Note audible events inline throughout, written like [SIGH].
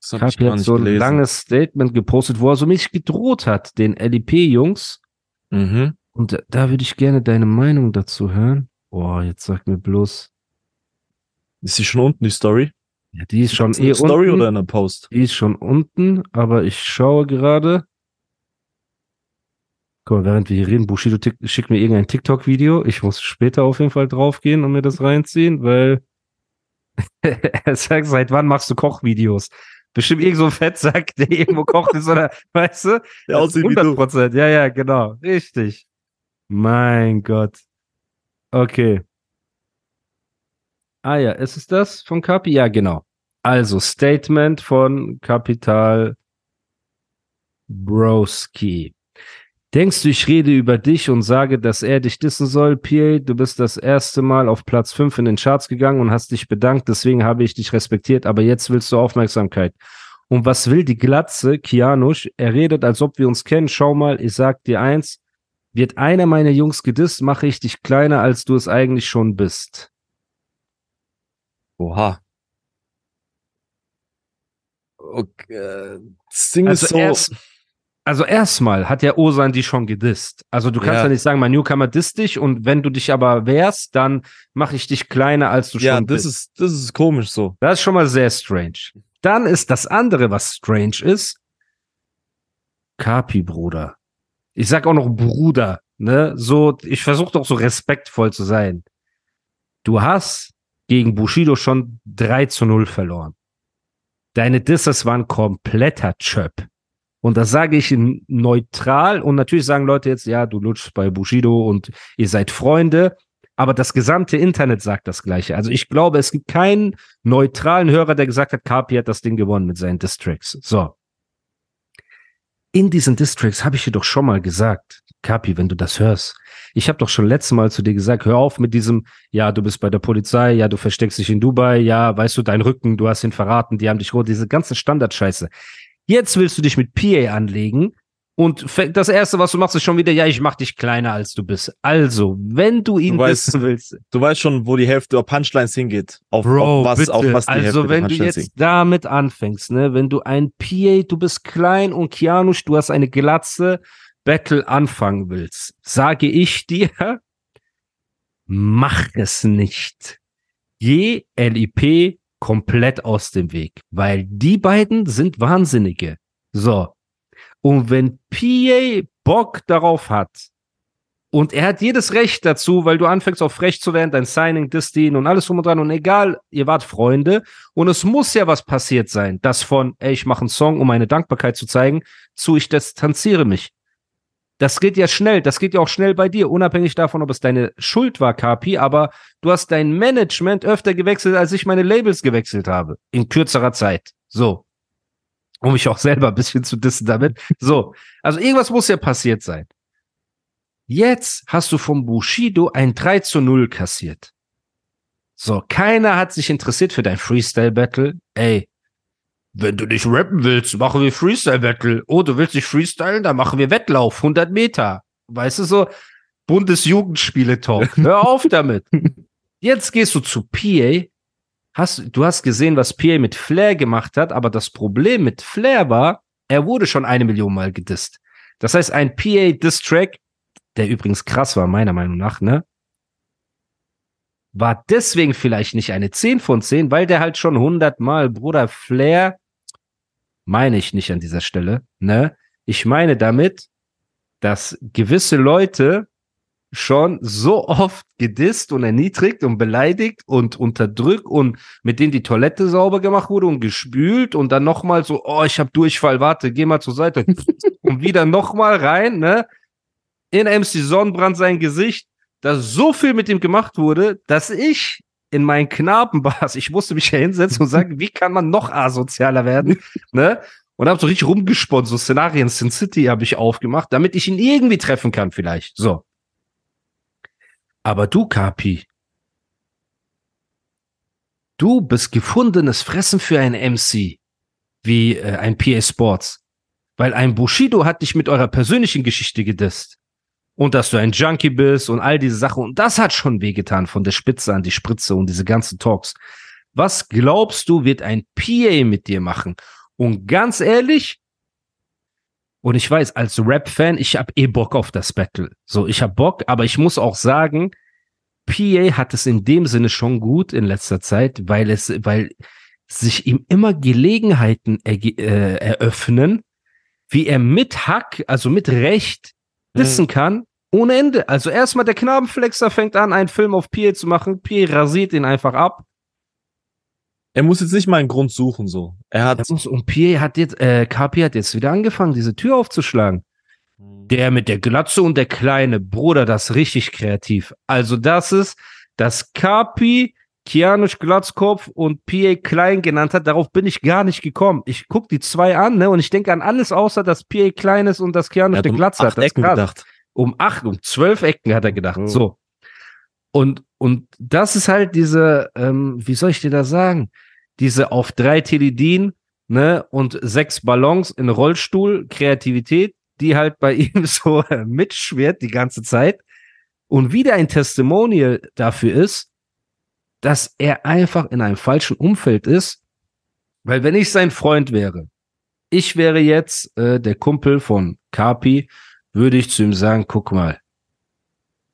Das jetzt nicht so ein gelesen. langes Statement gepostet, wo er so mich gedroht hat, den LIP-Jungs. Mhm. Und da- da würde ich gerne deine Meinung dazu hören. Boah, jetzt sag mir bloß. Ist sie schon unten, die Story? Ja, die ist schon Ist eine eh Story unten. oder eine Post? Die ist schon unten, aber ich schaue gerade. Guck mal, während wir hier reden, Bushido schickt mir irgendein TikTok-Video. Ich muss später auf jeden Fall draufgehen und mir das reinziehen, weil [LAUGHS] er sagt, seit wann machst du Kochvideos? Bestimmt irgend so ein Fettsack, [LAUGHS] der irgendwo kocht ist, oder, weißt du? Der aussieht wie 100 du. Prozent, ja, ja, genau, richtig. Mein Gott. Okay. Ah ja, ist es das von Kapi? Ja, genau. Also, Statement von Kapital Broski. Denkst du, ich rede über dich und sage, dass er dich dissen soll? PA, du bist das erste Mal auf Platz 5 in den Charts gegangen und hast dich bedankt, deswegen habe ich dich respektiert, aber jetzt willst du Aufmerksamkeit. Und was will die Glatze, Kianusch? Er redet, als ob wir uns kennen. Schau mal, ich sag dir eins. Wird einer meiner Jungs gedisst, mache ich dich kleiner, als du es eigentlich schon bist. Oha. Okay. äh, Das Ding Also ist so. erst- Also erstmal hat der Osan die schon gedisst. Also du kannst ja, Ja. nicht sagen, mein Newcomer disst dich und wenn du dich aber wehrst, dann mache ich dich kleiner, als du ja, schon das bist. ist, das ist komisch so. Das ist schon mal sehr strange. Dann ist das andere, was strange ist, Kapi, Bruder. Ich sag auch noch Bruder, ne? So, ich versuche doch so respektvoll zu sein. Du hast gegen Bushido schon 3 zu 0 verloren. Deine Disses waren kompletter Chöp. Und das sage ich neutral. Und natürlich sagen Leute jetzt, ja, du lutschst bei Bushido und ihr seid Freunde. Aber das gesamte Internet sagt das Gleiche. Also ich glaube, es gibt keinen neutralen Hörer, der gesagt hat, Kapi hat das Ding gewonnen mit seinen Districts. So. In diesen Districts habe ich dir doch schon mal gesagt, Kapi, wenn du das hörst. Ich habe doch schon letztes Mal zu dir gesagt, hör auf mit diesem, ja, du bist bei der Polizei, ja, du versteckst dich in Dubai, ja, weißt du, dein Rücken, du hast ihn verraten, die haben dich rot, diese ganze Standardscheiße. Jetzt willst du dich mit PA anlegen und das erste, was du machst, ist schon wieder, ja, ich mach dich kleiner als du bist. Also, wenn du ihn Du weißt- wissen willst, Du weißt schon, wo die Hälfte der Punchlines hingeht. Auf, Bro, auf was, bitte. auf was die also Hälfte der wenn du jetzt damit anfängst, ne, wenn du ein PA, du bist klein und Kianusch, du hast eine Glatze, Battle anfangen willst, sage ich dir, mach es nicht. Geh LIP komplett aus dem Weg, weil die beiden sind Wahnsinnige. So. Und wenn PA Bock darauf hat, und er hat jedes Recht dazu, weil du anfängst auf frech zu werden, dein Signing, Distin und alles drum und dran. Und egal, ihr wart Freunde. Und es muss ja was passiert sein, das von, ey, ich mache einen Song, um meine Dankbarkeit zu zeigen, zu ich distanziere mich. Das geht ja schnell. Das geht ja auch schnell bei dir, unabhängig davon, ob es deine Schuld war, Kapi. Aber du hast dein Management öfter gewechselt, als ich meine Labels gewechselt habe. In kürzerer Zeit. So. Um mich auch selber ein bisschen zu dissen damit. So. Also irgendwas muss ja passiert sein. Jetzt hast du vom Bushido ein 3 zu 0 kassiert. So, keiner hat sich interessiert für dein Freestyle-Battle. Ey, wenn du nicht rappen willst, machen wir Freestyle-Battle. Oh, du willst nicht freestylen, dann machen wir Wettlauf, 100 Meter. Weißt du so, Bundesjugendspiele-Talk. [LAUGHS] Hör auf damit. Jetzt gehst du zu PA. Hast, du hast gesehen, was PA mit Flair gemacht hat, aber das Problem mit Flair war, er wurde schon eine Million Mal gedisst. Das heißt, ein PA-Diss-Track der übrigens krass war, meiner Meinung nach, ne? War deswegen vielleicht nicht eine 10 von 10, weil der halt schon 100 Mal, Bruder Flair, meine ich nicht an dieser Stelle, ne? Ich meine damit, dass gewisse Leute schon so oft gedisst und erniedrigt und beleidigt und unterdrückt und mit denen die Toilette sauber gemacht wurde und gespült und dann nochmal so, oh, ich hab Durchfall, warte, geh mal zur Seite [LAUGHS] und wieder nochmal rein, ne? in MC Sonnenbrand sein Gesicht, dass so viel mit ihm gemacht wurde, dass ich in meinen Knabenbars, ich musste mich ja hinsetzen und sagen, wie kann man noch asozialer werden, ne? Und habe so richtig rumgesponnen, so Szenarien, Sin City habe ich aufgemacht, damit ich ihn irgendwie treffen kann vielleicht. So. Aber du, Kapi, du bist gefundenes Fressen für ein MC, wie äh, ein PA Sports. Weil ein Bushido hat dich mit eurer persönlichen Geschichte gedisst. Und dass du ein Junkie bist und all diese Sachen. Und das hat schon wehgetan von der Spitze an die Spritze und diese ganzen Talks. Was glaubst du, wird ein PA mit dir machen? Und ganz ehrlich, und ich weiß, als Rap-Fan, ich hab eh Bock auf das Battle. So, ich hab Bock, aber ich muss auch sagen, PA hat es in dem Sinne schon gut in letzter Zeit, weil es, weil sich ihm immer Gelegenheiten erge- äh, eröffnen, wie er mit Hack, also mit Recht, dissen kann, ohne Ende. Also erstmal der Knabenflexer fängt an, einen Film auf PA zu machen. PA rasiert ihn einfach ab. Er muss jetzt nicht mal einen Grund suchen, so. Er hat. Er muss- Und PA hat jetzt, äh, KP hat jetzt wieder angefangen, diese Tür aufzuschlagen. Der mit der Glatze und der kleine Bruder, das ist richtig kreativ. Also das ist, dass Kapi Kianusch Glatzkopf und PA Klein genannt hat, darauf bin ich gar nicht gekommen. Ich guck die zwei an, ne, und ich denke an alles außer, dass PA Klein ist und dass Kianusch hat der um Glatze hat. Das ist krass. gedacht. Um acht, um zwölf Ecken hat er gedacht. Mhm. So. Und, und das ist halt diese, ähm, wie soll ich dir das sagen? Diese auf drei Teledin, ne, und sechs Ballons in Rollstuhl, Kreativität, die halt bei [LAUGHS] ihm so äh, mitschwert die ganze Zeit. Und wieder ein Testimonial dafür ist, dass er einfach in einem falschen Umfeld ist. Weil wenn ich sein Freund wäre, ich wäre jetzt äh, der Kumpel von Kapi, würde ich zu ihm sagen, guck mal,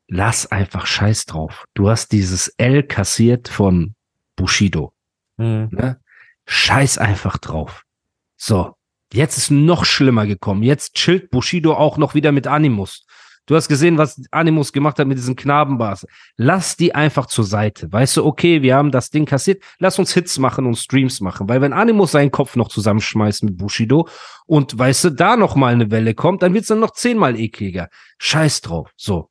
lass einfach Scheiß drauf. Du hast dieses L kassiert von Bushido. Mhm. Ne? Scheiß einfach drauf. So, jetzt ist noch schlimmer gekommen. Jetzt chillt Bushido auch noch wieder mit Animus. Du hast gesehen, was Animus gemacht hat mit diesen Knabenbars. Lass die einfach zur Seite. Weißt du, okay, wir haben das Ding kassiert. Lass uns Hits machen und Streams machen. Weil wenn Animus seinen Kopf noch zusammenschmeißt mit Bushido und weißt du, da noch mal eine Welle kommt, dann wird's dann noch zehnmal ekliger. Scheiß drauf. So.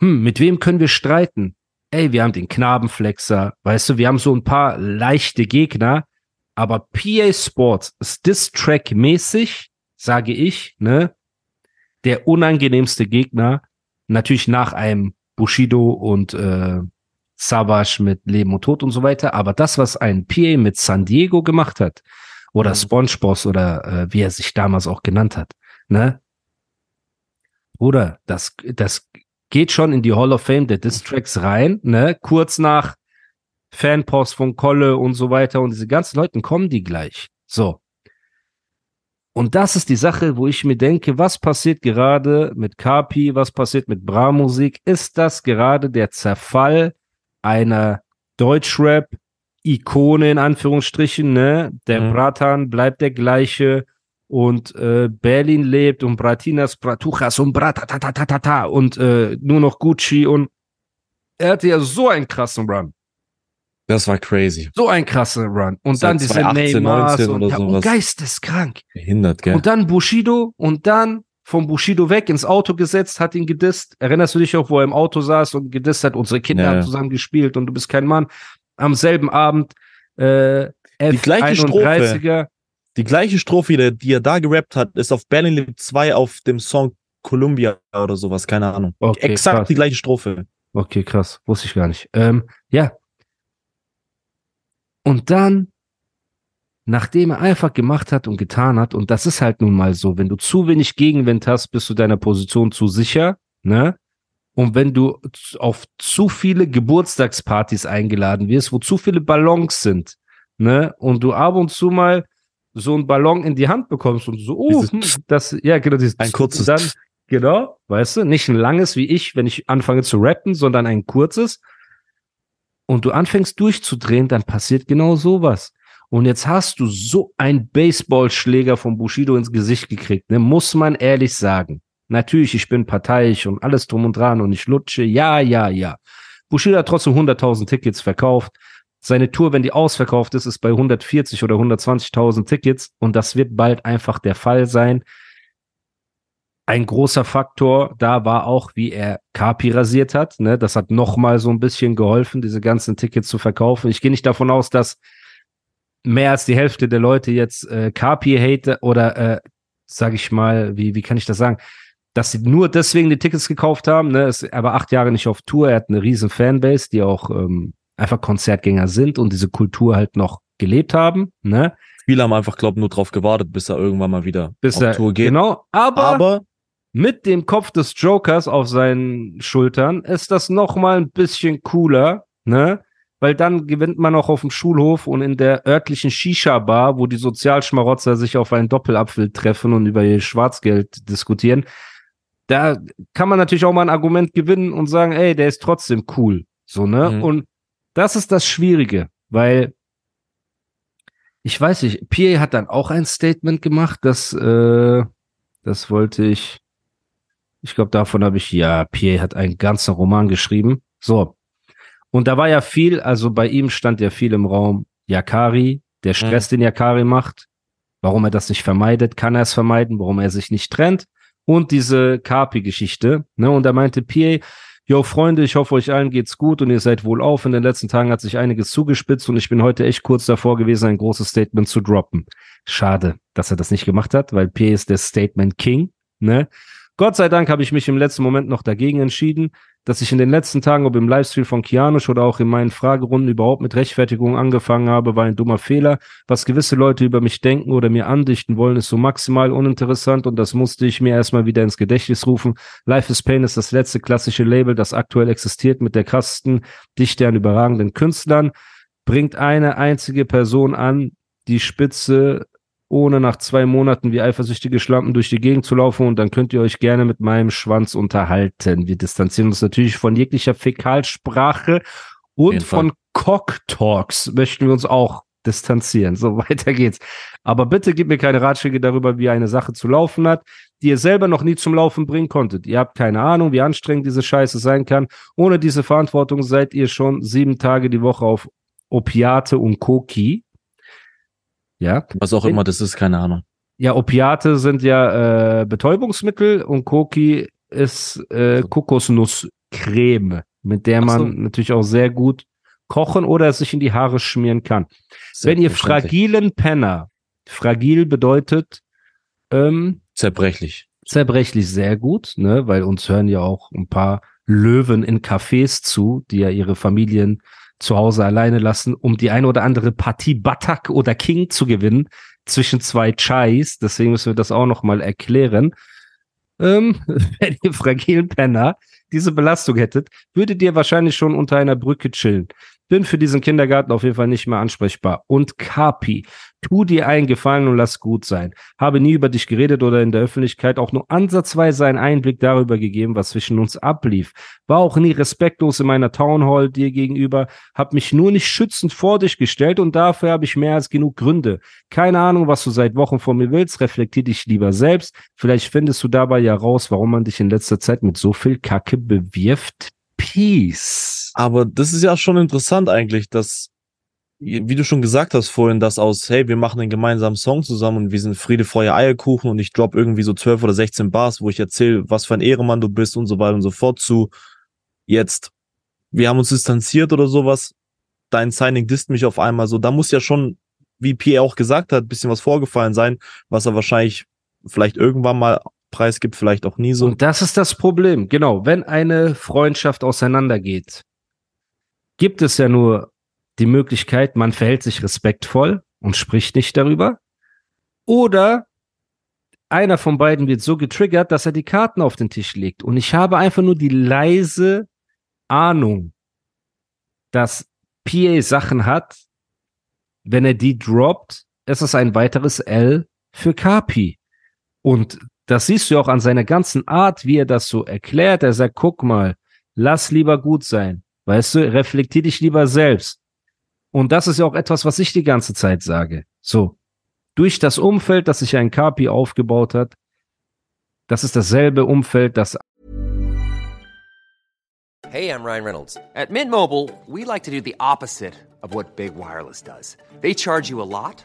Hm, mit wem können wir streiten? Ey, wir haben den Knabenflexer. Weißt du, wir haben so ein paar leichte Gegner. Aber PA Sports ist Diss-Track-mäßig, sage ich, ne, der unangenehmste Gegner. Natürlich nach einem Bushido und äh, Savage mit Leben und Tod und so weiter. Aber das, was ein PA mit San Diego gemacht hat, oder Mhm. SpongeBoss oder äh, wie er sich damals auch genannt hat, ne? Bruder, das, das geht schon in die Hall of Fame der Distracks rein, ne? Kurz nach Fanpost von Kolle und so weiter und diese ganzen Leuten kommen die gleich. So. Und das ist die Sache, wo ich mir denke, was passiert gerade mit Kapi, was passiert mit Bra-Musik? Ist das gerade der Zerfall einer Deutschrap-Ikone in Anführungsstrichen, ne? Der Mhm. Bratan bleibt der gleiche und äh, Berlin lebt und Bratinas, Bratuchas und Bratatatata und äh, nur noch Gucci und er hatte ja so einen krassen Run. Das war crazy. So ein krasser Run. Und Seit dann diese 2018, Neymars 19 und, oder und sowas. geisteskrank. Behindert, gell? Und dann Bushido und dann vom Bushido weg ins Auto gesetzt, hat ihn gedisst. Erinnerst du dich auch, wo er im Auto saß und gedisst hat, unsere Kinder Ja, haben zusammen gespielt und du bist kein Mann. Am selben Abend äh, Die gleiche Strophe. F31er. Die gleiche Strophe, die, er da gerappt hat, ist auf Berlin Live 2 auf dem Song Columbia oder sowas, keine Ahnung. Okay, Exakt krass. die gleiche Strophe. Okay, krass. Wusste ich gar nicht. Ähm, ja. Und dann, nachdem er einfach gemacht hat und getan hat, und das ist halt nun mal so, wenn du zu wenig Gegenwind hast, bist du deiner Position zu sicher, ne? Und wenn du auf zu viele Geburtstagspartys eingeladen wirst, wo zu viele Ballons sind, ne? Und du ab und zu mal so einen Ballon in die Hand bekommst und so, oh, hm, das, ja, genau, dieses Ein kurzes dann, Genau, weißt du, nicht ein langes wie ich, wenn ich anfange zu rappen, sondern ein kurzes. Und du anfängst durchzudrehen, dann passiert genau sowas. Und jetzt hast du so einen Baseballschläger von Bushido ins Gesicht gekriegt, ne? muss man ehrlich sagen. Natürlich, ich bin parteiisch und alles drum und dran und ich lutsche, ja, ja, ja. Bushido hat trotzdem 100.000 Tickets verkauft. Seine Tour, wenn die ausverkauft ist, ist bei 140 oder 120.000 Tickets und das wird bald einfach der Fall sein. Ein großer Faktor da war auch, wie er Kapi rasiert hat. Ne? Das hat nochmal so ein bisschen geholfen, diese ganzen Tickets zu verkaufen. Ich gehe nicht davon aus, dass mehr als die Hälfte der Leute jetzt äh, Kapi hate oder, äh, sage ich mal, wie, wie kann ich das sagen? Dass sie nur deswegen die Tickets gekauft haben. Ne? Ist, er war acht Jahre nicht auf Tour. Er hat eine riesen Fanbase, die auch ähm, einfach Konzertgänger sind und diese Kultur halt noch gelebt haben. Ne? Viele haben einfach, glaube nur drauf gewartet, bis er irgendwann mal wieder Bis auf er, Tour geht. Genau, aber, Aber mit dem Kopf des Jokers auf seinen Schultern ist das noch mal ein bisschen cooler, ne? Weil dann gewinnt man auch auf dem Schulhof und in der örtlichen Shisha-Bar, wo die Sozialschmarotzer sich auf einen Doppelapfel treffen und über ihr Schwarzgeld diskutieren. Da kann man natürlich auch mal ein Argument gewinnen und sagen, ey, der ist trotzdem cool. So, ne? Mhm. Und das ist das Schwierige, weil ich weiß nicht, Pierre hat dann auch ein Statement gemacht, das, äh, das wollte ich, ich glaube, davon habe ich, ja, Pierre hat einen ganzen Roman geschrieben. So. Und da war ja viel, also bei ihm stand ja viel im Raum, Yakari, der Stress, den Yakari macht, warum er das nicht vermeidet, kann er es vermeiden, warum er sich nicht trennt und diese Kapi-Geschichte, ne, und da meinte Pierre, Yo, Freunde, ich hoffe, euch allen geht's gut und ihr seid wohl auf. In den letzten Tagen hat sich einiges zugespitzt und ich bin heute echt kurz davor gewesen, ein großes Statement zu droppen. Schade, dass er das nicht gemacht hat, weil P ist der Statement King, ne? Gott sei Dank habe ich mich im letzten Moment noch dagegen entschieden, dass ich in den letzten Tagen, ob im Livestream von Kianusch oder auch in meinen Fragerunden überhaupt mit Rechtfertigung angefangen habe, war ein dummer Fehler. Was gewisse Leute über mich denken oder mir andichten wollen, ist so maximal uninteressant und das musste ich mir erstmal wieder ins Gedächtnis rufen. Life is Pain ist das letzte klassische Label, das aktuell existiert mit der krassesten Dichte an überragenden Künstlern. Bringt eine einzige Person an, die Spitze ohne nach zwei Monaten wie eifersüchtige Schlampen durch die Gegend zu laufen und dann könnt ihr euch gerne mit meinem Schwanz unterhalten. Wir distanzieren uns natürlich von jeglicher Fäkalsprache und von Cock-Talks möchten wir uns auch distanzieren. So [LAUGHS] weiter geht's. Aber bitte gib mir keine Ratschläge darüber, wie eine Sache zu laufen hat, die ihr selber noch nie zum Laufen bringen konntet. Ihr habt keine Ahnung, wie anstrengend diese Scheiße sein kann. Ohne diese Verantwortung seid ihr schon sieben Tage die Woche auf Opiate und Koki. Ja, was auch immer das ist, keine Ahnung. ja, Opiate sind ja äh, Betäubungsmittel und Koki ist äh, Kokosnusscreme, mit der Ach man so. natürlich auch sehr gut kochen oder es sich in die Haare schmieren kann. Wenn ihr fragilen Penner, fragil bedeutet ähm, Zerbrechlich. zerbrechlich sehr gut, ne, weil uns hören ja auch ein paar Löwen in Cafés zu, die ja ihre Familien zu Hause alleine lassen, um die eine oder andere Partie Batak oder King zu gewinnen zwischen zwei Chais. Deswegen müssen wir das auch noch mal erklären. Ähm, [LAUGHS] wenn ihr fragilen Penner diese Belastung hättet, würdet ihr wahrscheinlich schon unter einer Brücke chillen. Bin für diesen Kindergarten auf jeden Fall nicht mehr ansprechbar. Und Kapi, tu dir einen Gefallen und lass gut sein. Habe nie über dich geredet oder in der Öffentlichkeit auch nur ansatzweise einen Einblick darüber gegeben, was zwischen uns ablief. War auch nie respektlos in meiner Townhall dir gegenüber, hab mich nur nicht schützend vor dich gestellt und dafür habe ich mehr als genug Gründe. Keine Ahnung, was du seit Wochen von mir willst, reflektier dich lieber selbst. Vielleicht findest du dabei ja raus, warum man dich in letzter Zeit mit so viel Kacke bewirft. Peace. Aber das ist ja schon interessant eigentlich, dass, wie du schon gesagt hast vorhin, dass aus, hey, wir machen einen gemeinsamen Song zusammen und wir sind Friede, Feuer, Eierkuchen und ich drop irgendwie so 12 oder 16 Bars, wo ich erzähle, was für ein Ehrenmann du bist und so weiter und so fort zu jetzt, wir haben uns distanziert oder sowas, dein Signing disst mich auf einmal so, da muss ja schon, wie Pierre auch gesagt hat, bisschen was vorgefallen sein, was er wahrscheinlich vielleicht irgendwann mal preisgibt, vielleicht auch nie so. Und das ist das Problem. Genau, wenn eine Freundschaft auseinandergeht, gibt es ja nur die Möglichkeit, man verhält sich respektvoll und spricht nicht darüber. Oder einer von beiden wird so getriggert, dass er die Karten auf den Tisch legt. Und ich habe einfach nur die leise Ahnung, dass PA Sachen hat, wenn er die droppt, ist es ein weiteres L für Kapi. Und das siehst du auch an seiner ganzen Art, wie er das so erklärt. Er sagt, guck mal, lass lieber gut sein. Weißt du, reflektier dich lieber selbst. Und das ist ja auch etwas, was ich die ganze Zeit sage. So. Durch das Umfeld, das sich ein Kapi aufgebaut hat, das ist dasselbe Umfeld, das Hey, I'm Ryan Reynolds. At Mint Mobile, we like to do the opposite of what Big Wireless does. They charge you a lot,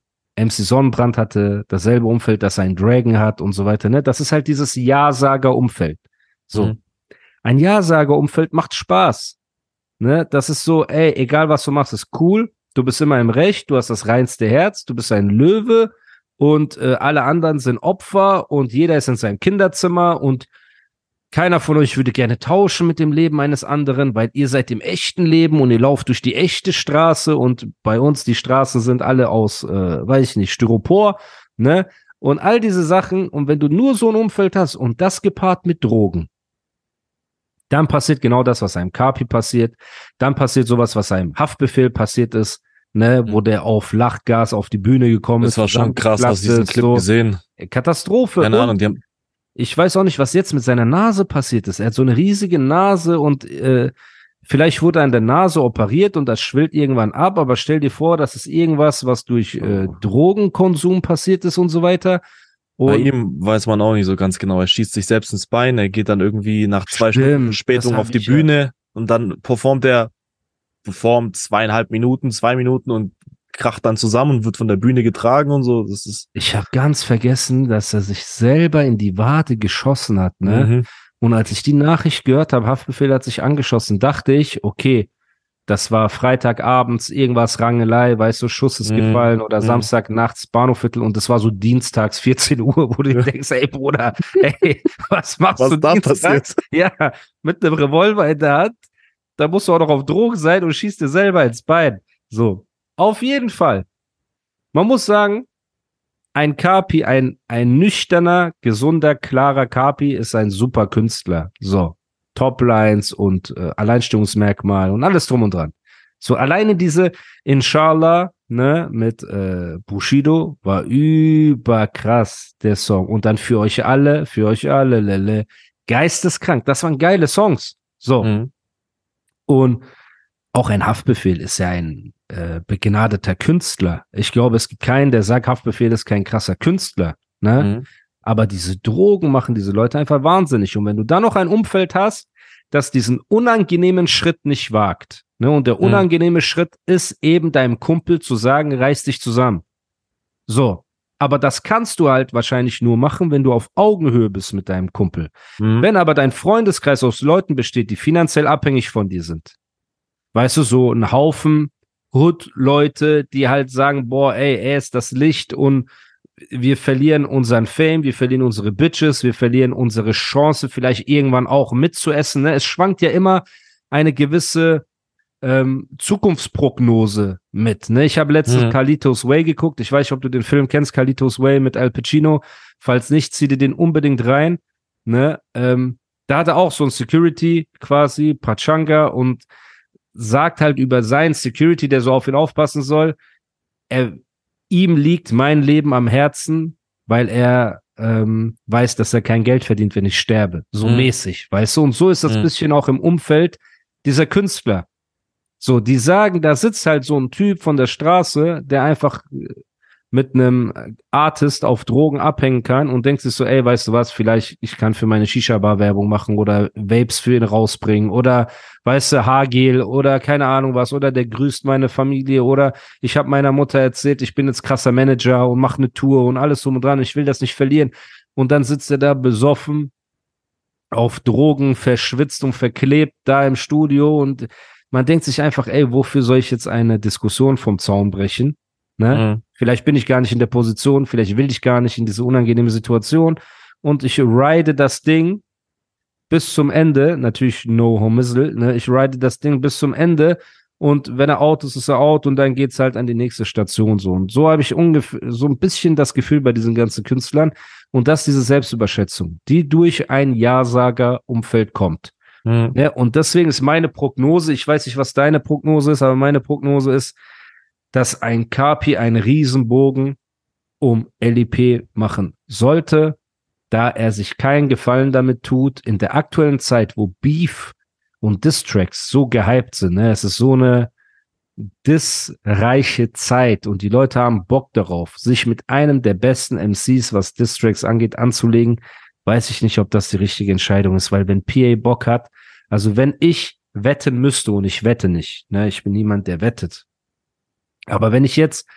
MC Sonnenbrand hatte dasselbe Umfeld, das ein Dragon hat und so weiter. Ne? Das ist halt dieses Ja-Sager-Umfeld. So. Mhm. Ein Ja-Sager-Umfeld macht Spaß. Ne? Das ist so, ey, egal was du machst, ist cool. Du bist immer im Recht, du hast das reinste Herz, du bist ein Löwe und äh, alle anderen sind Opfer und jeder ist in seinem Kinderzimmer und keiner von euch würde gerne tauschen mit dem Leben eines anderen, weil ihr seid im echten Leben und ihr lauft durch die echte Straße und bei uns die Straßen sind alle aus, äh, weiß ich nicht, Styropor, ne? Und all diese Sachen. Und wenn du nur so ein Umfeld hast und das gepaart mit Drogen, dann passiert genau das, was einem Kapi passiert. Dann passiert sowas, was einem Haftbefehl passiert ist, ne, wo der auf Lachgas auf die Bühne gekommen Das ist. war schon krass, du diesen Clip ist, gesehen? so. Katastrophe. Keine Ahnung, die haben, ich weiß auch nicht, was jetzt mit seiner Nase passiert ist. Er hat so eine riesige Nase und äh, vielleicht wurde er an der Nase operiert und das schwillt irgendwann ab, aber stell dir vor, das ist irgendwas, was durch äh, Oh. Drogenkonsum passiert ist und so weiter. bei Und ihm weiß man auch nicht so ganz genau. Er schießt sich selbst ins Bein, er geht dann irgendwie nach zwei Stimmt, Stunden das Spätung hab auf die ich ja. Bühne und dann performt er, performt zweieinhalb Minuten, zwei Minuten und kracht dann zusammen und wird von der Bühne getragen und so. Das ist, ich habe ganz vergessen, dass er sich selber in die Wade geschossen hat, ne? mhm. Und als ich die Nachricht gehört habe, Haftbefehl hat sich angeschossen, dachte ich, okay, das war Freitagabends, irgendwas Rangelei, weißt du, Schuss ist Mhm. gefallen oder Mhm. Samstag nachts Bahnhofviertel und das war so dienstags 14 [LAUGHS] Uhr, wo du dir denkst, ey Bruder, ey, was machst Was du da passiert? Ja, mit einem Revolver in der Hand, da musst du auch noch auf Drogen sein und schießt dir selber ins Bein. So, auf jeden Fall. Man muss sagen, ein Kapi, ein, ein nüchterner, gesunder, klarer Kapi ist ein super Künstler. So, Toplines und äh, Alleinstellungsmerkmal und alles drum und dran. So, alleine diese Inshallah, ne, mit äh, Bushido war überkrass, der Song. Und dann für euch alle, für euch alle, lele, geisteskrank. Das waren geile Songs. So. Mhm. Und auch ein Haftbefehl ist ja ein äh, begnadeter Künstler. Ich glaube, es gibt keinen, der sagt, Haftbefehl ist kein krasser Künstler. Ne? Mhm. Aber diese Drogen machen diese Leute einfach wahnsinnig. Und wenn du dann noch ein Umfeld hast, das diesen unangenehmen Schritt nicht wagt, ne? und der Mhm. unangenehme Schritt ist eben deinem Kumpel zu sagen, reiß dich zusammen. So. Aber das kannst du halt wahrscheinlich nur machen, wenn du auf Augenhöhe bist mit deinem Kumpel. Mhm. Wenn aber dein Freundeskreis aus Leuten besteht, die finanziell abhängig von dir sind, weißt du, so ein Haufen Hood-Leute, die halt sagen, boah, ey, er ist das Licht und wir verlieren unseren Fame, wir verlieren unsere Bitches, wir verlieren unsere Chance, vielleicht irgendwann auch mitzuessen. Ne? Es schwankt ja immer eine gewisse ähm, Zukunftsprognose mit. Ne? Ich habe letztens Mhm. Carlitos Way geguckt. Ich weiß nicht, ob du den Film kennst, Carlitos Way mit Al Pacino. Falls nicht, zieh dir den unbedingt rein. Ne? Ähm, da hat er auch so ein Security quasi, Pachanga, und sagt halt über seinen Security, der so auf ihn aufpassen soll, er, ihm liegt mein Leben am Herzen, weil er ähm, weiß, dass er kein Geld verdient, wenn ich sterbe. So Mhm. mäßig, weißt du? Und so ist das Mhm. bisschen auch im Umfeld dieser Künstler. So, die sagen, da sitzt halt so ein Typ von der Straße, der einfach äh, mit einem Artist auf Drogen abhängen kann und denkt sich so, ey, weißt du was, vielleicht ich kann für meine Shisha-Bar Werbung machen oder Vapes für ihn rausbringen oder weißt du, Haargel oder keine Ahnung was oder der grüßt meine Familie oder ich habe meiner Mutter erzählt, ich bin jetzt krasser Manager und mache eine Tour und alles drum und dran, ich will das nicht verlieren und dann sitzt er da besoffen auf Drogen, verschwitzt und verklebt da im Studio und man denkt sich einfach, ey, wofür soll ich jetzt eine Diskussion vom Zaun brechen? Ne? Mhm. Vielleicht bin ich gar nicht in der Position, vielleicht will ich gar nicht in diese unangenehme Situation und ich ride das Ding bis zum Ende, natürlich no homissel, ne? Ich ride das Ding bis zum Ende und wenn er out ist, ist er out und dann geht's halt an die nächste Station so. Und so habe ich ungefähr so ein bisschen das Gefühl bei diesen ganzen Künstlern und das diese Selbstüberschätzung, die durch ein Ja-Sager-Umfeld kommt. Mhm. Ja, und deswegen ist meine Prognose, ich weiß nicht, was deine Prognose ist, aber meine Prognose ist, dass ein Kapi einen Riesenbogen um LIP machen sollte. da er sich keinen Gefallen damit tut, in der aktuellen Zeit, wo Beef und Distracks so gehypt sind, ne, es ist so eine dissreiche Zeit und die Leute haben Bock darauf, sich mit einem der besten MCs, was Distracks angeht, anzulegen, weiß ich nicht, ob das die richtige Entscheidung ist, weil wenn PA Bock hat, also wenn ich wetten müsste und ich wette nicht, ne, ich bin niemand, der wettet. Aber wenn ich jetzt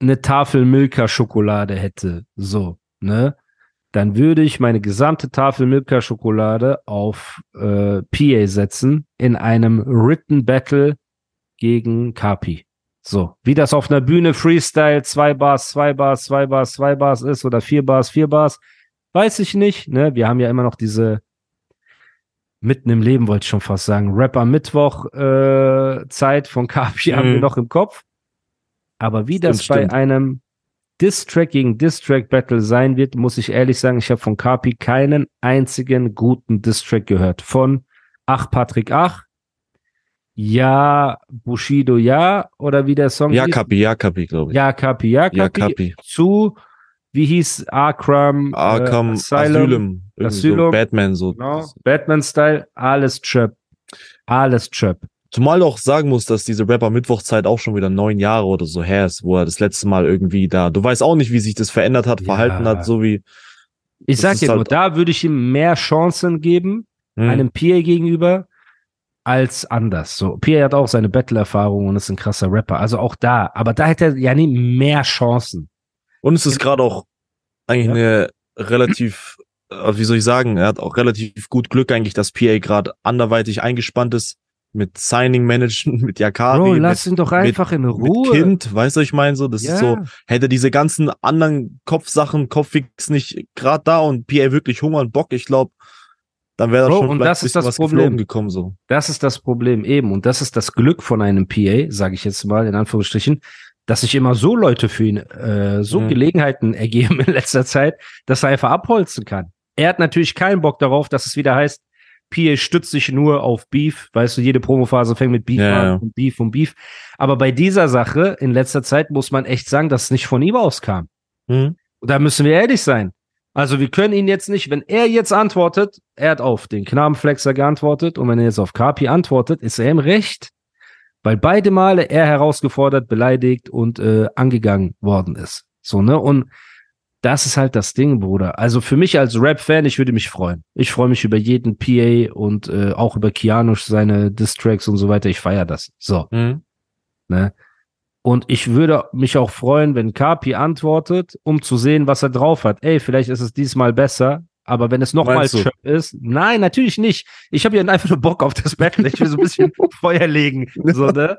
eine Tafel Milka Schokolade hätte, so, ne, dann würde ich meine gesamte Tafel Milka Schokolade auf äh, PA setzen in einem Written Battle gegen Kapi. So, wie das auf einer Bühne Freestyle, zwei Bars, zwei Bars, zwei Bars, zwei Bars ist oder vier Bars, vier Bars, weiß ich nicht. Ne? Wir haben ja immer noch diese mitten im Leben, wollte ich schon fast sagen, Rapper Mittwoch äh, Zeit von [LAUGHS] Kapi haben wir Mhm. noch im Kopf. Aber wie das Stimmt, bei einem Diss-Track gegen Diss-Track Battle sein wird, muss ich ehrlich sagen, ich habe von Kapi keinen einzigen guten Diss-Track gehört. Von Ach Patrick Ach, Ja Bushido Ja oder wie der Song Ja, hieß. Kapi, ja, Kapi, glaube ich. Ja Kapi, Ja ja, Kapi, Kapi. zu, wie hieß Akram, Arkham, äh, Asylum, Asylum, Asylum. so Batman, so. genau, Batman-Style, alles Trap. Alles Trap. Zumal du auch sagen muss, dass diese Rapper Mittwochzeit auch schon wieder neun Jahre oder so her ist, wo er das letzte Mal irgendwie da, du weißt auch nicht, wie sich das verändert hat, Ja. verhalten hat, so wie, Ich sag dir nur, halt- da würde ich ihm mehr Chancen geben, hm, einem PA gegenüber, als anders. So, PA hat auch seine Battle-Erfahrung und ist ein krasser Rapper. Also auch da. Aber da hätte er ja nie mehr Chancen. Und es ist gerade auch eigentlich Ja. eine relativ, äh, wie soll ich sagen, er hat auch relativ gut Glück eigentlich, dass PA gerade anderweitig eingespannt ist mit Signing Management, [LAUGHS] mit Yakari, Bro, mit, lass ihn doch einfach in mit Ruhe. Kind, weißt du, ich meine so, das ja. ist so, hätte diese ganzen anderen Kopfsachen, Kopffix nicht gerade da und PA wirklich Hunger und Bock, ich glaube, dann wäre da schon und das ist das was Problem. geflogen gekommen so. Das ist das Problem eben. Und das ist das Glück von einem PA, sage ich jetzt mal in Anführungsstrichen, dass sich immer so Leute für ihn, äh, so Mhm. Gelegenheiten [LAUGHS] ergeben in letzter Zeit, dass er einfach abholzen kann. Er hat natürlich keinen Bock darauf, dass es wieder heißt, PA stützt sich nur auf Beef. Weißt du, jede Promophase fängt mit Beef Ja, an ja. und Beef und Beef. Aber bei dieser Sache in letzter Zeit muss man echt sagen, dass es nicht von ihm auskam. Hm? Und da müssen wir ehrlich sein. Also wir können ihn jetzt nicht, wenn er jetzt antwortet, er hat auf den Knabenflexer geantwortet und wenn er jetzt auf Kapi antwortet, ist er im Recht. Weil beide Male er herausgefordert, beleidigt und äh, angegangen worden ist. So, ne? Und das ist halt das Ding, Bruder. Also für mich als Rap-Fan, ich würde mich freuen. Ich freue mich über jeden PA und äh, auch über Kianush, seine Distracks und so weiter. Ich feiere das. So. Hm? Ne? Und ich würde mich auch freuen, wenn Kapi antwortet, um zu sehen, was er drauf hat. Ey, vielleicht ist es diesmal besser. Aber wenn es nochmal? Chöp ist, nein, natürlich nicht. Ich habe ja einfach nur Bock auf das Battle. Ich will so ein bisschen [LAUGHS] Feuer legen. So, ne?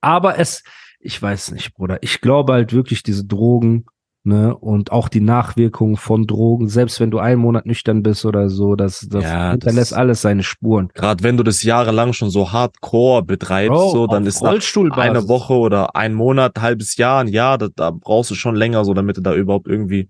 Aber es, ich weiß nicht, Bruder. Ich glaube halt wirklich, diese Drogen, ne, und auch die Nachwirkungen von Drogen, selbst wenn du einen Monat nüchtern bist oder so, das, das Ja, hinterlässt das- alles seine Spuren. Gerade wenn du das jahrelang schon so hardcore betreibst, Bro, so, dann ist nach Rollstuhlbasis. einer Woche oder ein Monat, halbes Jahr, ein Jahr, da, da brauchst du schon länger, so damit du da überhaupt irgendwie,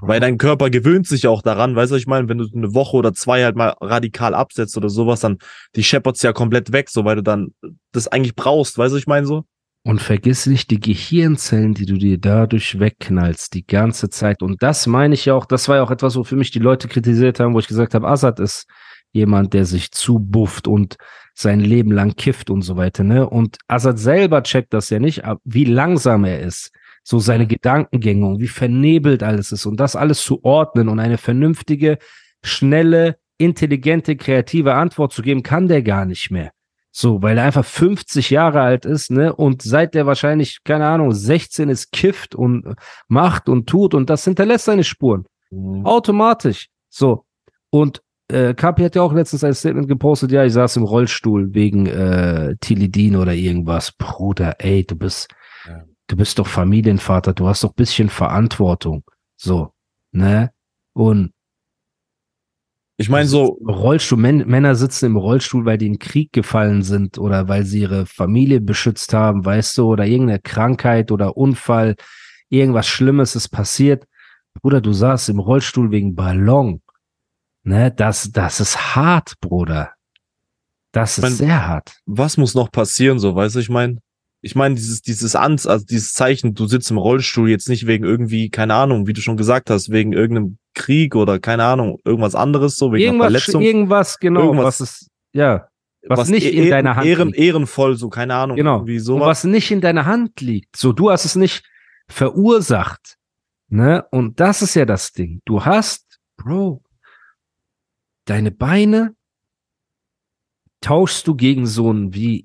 weil dein Körper gewöhnt sich auch daran, weißt du, ich meine, wenn du eine Woche oder zwei halt mal radikal absetzt oder sowas, dann die scheppert's ja komplett weg, so, weil du dann das eigentlich brauchst, weißt du, ich meine, so? Und vergiss nicht die Gehirnzellen, die du dir dadurch wegknallst, die ganze Zeit. Und das meine ich ja auch, das war ja auch etwas, wo für mich die Leute kritisiert haben, wo ich gesagt habe, Assad ist jemand, der sich zubufft und sein Leben lang kifft und so weiter, ne? Und Assad selber checkt das ja nicht, ab- wie langsam er ist. So seine Gedankengänge und wie vernebelt alles ist und das alles zu ordnen und eine vernünftige, schnelle, intelligente, kreative Antwort zu geben, kann der gar nicht mehr. So, weil er einfach 50 Jahre alt ist, ne? Und seit der wahrscheinlich, keine Ahnung, 16 ist, kifft und macht und tut und das hinterlässt seine Spuren. Automatisch. So. Und äh, Kapi hat ja auch letztens ein Statement gepostet, ja, ich saß im Rollstuhl wegen äh, Tilidin oder irgendwas. Bruder, ey, du bist, Ja. Du bist doch Familienvater, du hast doch bisschen Verantwortung. So, ne? Und Ich meine, so, Rollstuhl, Män Männer sitzen im Rollstuhl, weil die in Krieg gefallen sind oder weil sie ihre Familie beschützt haben, weißt du, oder irgendeine Krankheit oder Unfall, irgendwas Schlimmes ist passiert. Bruder, du saßt im Rollstuhl wegen Ballon. Ne, das, das ist hart, Bruder. Das ist Mein- sehr hart. was muss noch passieren, so, weißt du, ich meine? Ich meine, dieses, dieses Ans, also dieses Zeichen, du sitzt im Rollstuhl jetzt nicht wegen irgendwie, keine Ahnung, wie du schon gesagt hast, wegen irgendeinem Krieg oder keine Ahnung, irgendwas anderes, so wegen einer Irgendwas, Verletzung. irgendwas, genau, Irgendwas- was ist, ja, was nicht in eh- deiner Hand Ehren, liegt. ehrenvoll, so, keine Ahnung, genau. irgendwie Und sowas. was nicht in deiner Hand liegt. So, du hast es nicht verursacht. Ne? Und das ist ja das Ding. Du hast, Bro, deine Beine tauschst du gegen so ein wie,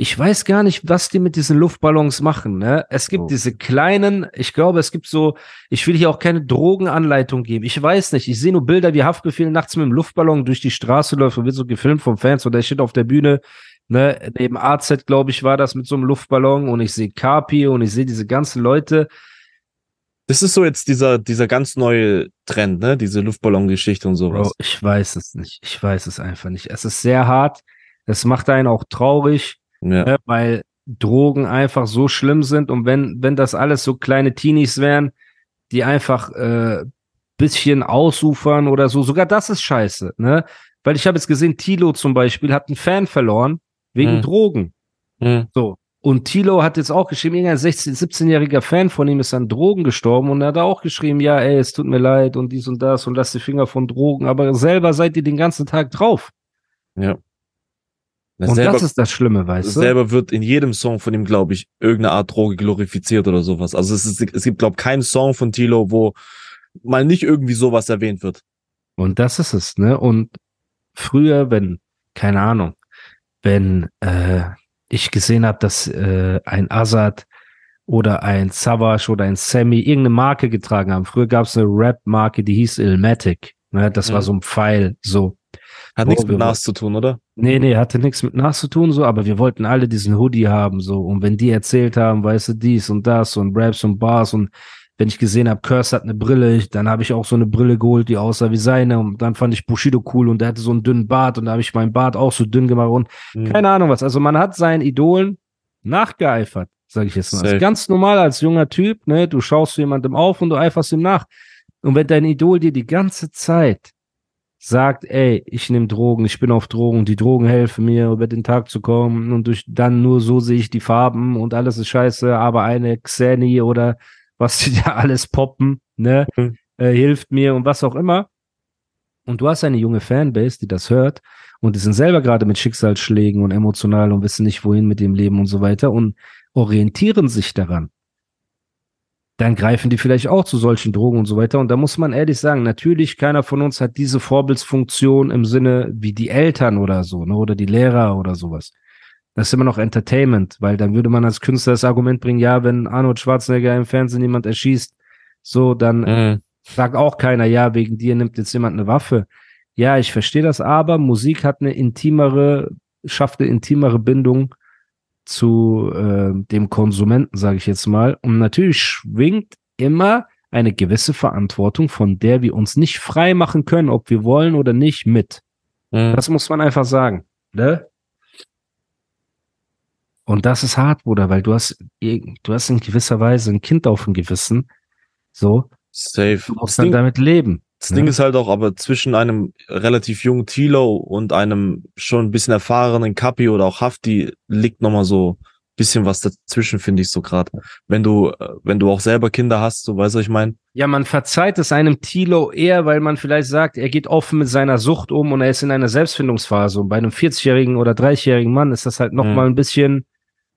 ich weiß gar nicht, was die mit diesen Luftballons machen. Ne? Es gibt Oh. diese kleinen, ich glaube, es gibt so, ich will hier auch keine Drogenanleitung geben. Ich weiß nicht. Ich sehe nur Bilder, wie Haftbefehl nachts mit dem Luftballon durch die Straße läuft und wird so gefilmt vom Fans oder der steht auf der Bühne. Ne, neben AZ, glaube ich, war das mit so einem Luftballon und ich sehe Carpi und ich sehe diese ganzen Leute. Das ist so jetzt dieser, dieser ganz neue Trend, ne? Diese Luftballon-Geschichte und sowas. Bro, ich weiß es nicht. Ich weiß es einfach nicht. Es ist sehr hart. Es macht einen auch traurig, Ja. ne, weil Drogen einfach so schlimm sind und wenn, wenn das alles so kleine Teenies wären, die einfach äh, bisschen ausufern oder so, sogar das ist scheiße, ne? Weil ich habe jetzt gesehen, Tilo zum Beispiel hat einen Fan verloren wegen Hm. Drogen. Hm. So. Und Tilo hat jetzt auch geschrieben, irgendein 16-, 17-jähriger Fan von ihm ist an Drogen gestorben und er hat auch geschrieben, ja, ey, es tut mir leid und dies und das und lass die Finger von Drogen, aber selber seid ihr den ganzen Tag drauf. Ja. Und selber, das ist das Schlimme, weißt du? selber wird in jedem Song von ihm, glaube ich, irgendeine Art Droge glorifiziert oder sowas. Also es, ist, es gibt, glaube ich, keinen Song von Tilo, wo mal nicht irgendwie sowas erwähnt wird. Und das ist es, ne? Und früher, wenn, keine Ahnung, wenn äh, ich gesehen habe, dass äh, ein Azad oder ein Savage oder ein Sammy irgendeine Marke getragen haben. Früher gab es eine Rap-Marke, die hieß Ilmatic. Ne? Das war Mhm. so ein Pfeil, so. Hat Boah, nichts mit Nas zu tun, oder? Nee, nee, hatte nichts mit Nas zu tun, so, aber wir wollten alle diesen Hoodie haben, so. Und wenn die erzählt haben, weißt du, dies und das und Raps und Bars und wenn ich gesehen habe, Curse hat eine Brille, dann habe ich auch so eine Brille geholt, die aussah wie seine und dann fand ich Bushido cool und der hatte so einen dünnen Bart und da habe ich meinen Bart auch so dünn gemacht und Hm. keine Ahnung was. Also man hat seinen Idolen nachgeeifert, sage ich jetzt mal. Das ist ganz normal als junger Typ, ne? Du schaust zu jemandem auf und du eiferst ihm nach. Und wenn dein Idol dir die ganze Zeit sagt, ey, ich nehme Drogen, ich bin auf Drogen, die Drogen helfen mir, über den Tag zu kommen und durch dann nur so sehe ich die Farben und alles ist scheiße, aber eine Xeni oder was die da alles poppen, ne, Mhm. äh, hilft mir und was auch immer. Und du hast eine junge Fanbase, die das hört und die sind selber gerade mit Schicksalsschlägen und emotional und wissen nicht, wohin mit dem Leben und so weiter und orientieren sich daran. Dann greifen die vielleicht auch zu solchen Drogen und so weiter. Und da muss man ehrlich sagen, natürlich, keiner von uns hat diese Vorbildsfunktion im Sinne wie die Eltern oder so, ne, oder die Lehrer oder sowas. Das ist immer noch Entertainment, weil dann würde man als Künstler das Argument bringen, ja, wenn Arnold Schwarzenegger im Fernsehen jemand erschießt, so, dann Hm. sagt auch keiner, ja, wegen dir nimmt jetzt jemand eine Waffe. Ja, ich verstehe das, aber Musik hat eine intimere, schafft eine intimere Bindung zu äh, dem Konsumenten, sage ich jetzt mal. Und natürlich schwingt immer eine gewisse Verantwortung, von der wir uns nicht frei machen können, ob wir wollen oder nicht, mit. Hm. Das muss man einfach sagen. Ne? Und das ist hart, Bruder, weil du hast, du hast in gewisser Weise ein Kind auf dem Gewissen. So, Safe. du musst dann damit leben. Das ne? Ding ist halt auch, aber zwischen einem relativ jungen Tilo und einem schon ein bisschen erfahrenen Kapi oder auch Hafti liegt nochmal so ein bisschen was dazwischen, finde ich so gerade. Wenn du, äh, wenn du auch selber Kinder hast, so weißt du, was ich meine? Ja, man verzeiht es einem Tilo eher, weil man vielleicht sagt, er geht offen mit seiner Sucht um und er ist in einer Selbstfindungsphase. Und bei einem 40-jährigen oder 30-jährigen Mann ist das halt noch Mhm. mal ein bisschen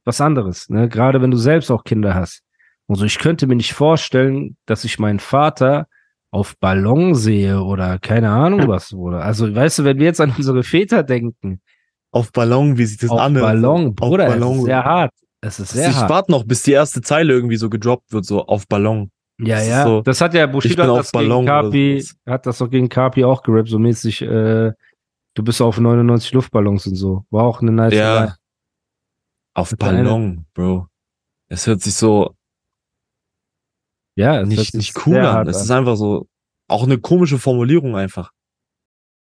was anderes. Ne? Gerade wenn du selbst auch Kinder hast. Und so, ich könnte mir nicht vorstellen, dass ich meinen Vater auf Ballon sehe oder keine Ahnung was, oder. Also, weißt du, wenn wir jetzt an unsere Väter denken, Auf Ballon, wie sich das auf anhört. Ballon, Auf Bruder, es Ballon. ist sehr hart. Es ist sehr ich hart. warte noch, bis die erste Zeile irgendwie so gedroppt wird, so auf Ballon. Ja, Das ja. so, das hat ja ich Bushido hat auf das gegen Ballon Kapi, sowas. hat das doch gegen Kapi auch gerappt, so mäßig, äh, du bist auf 99 Luftballons und so. War auch eine nice Ja. Line. Auf Ballon, Bro. Es hört sich so Ja, es nicht, nicht cool an. Es ist einfach so, auch eine komische Formulierung einfach.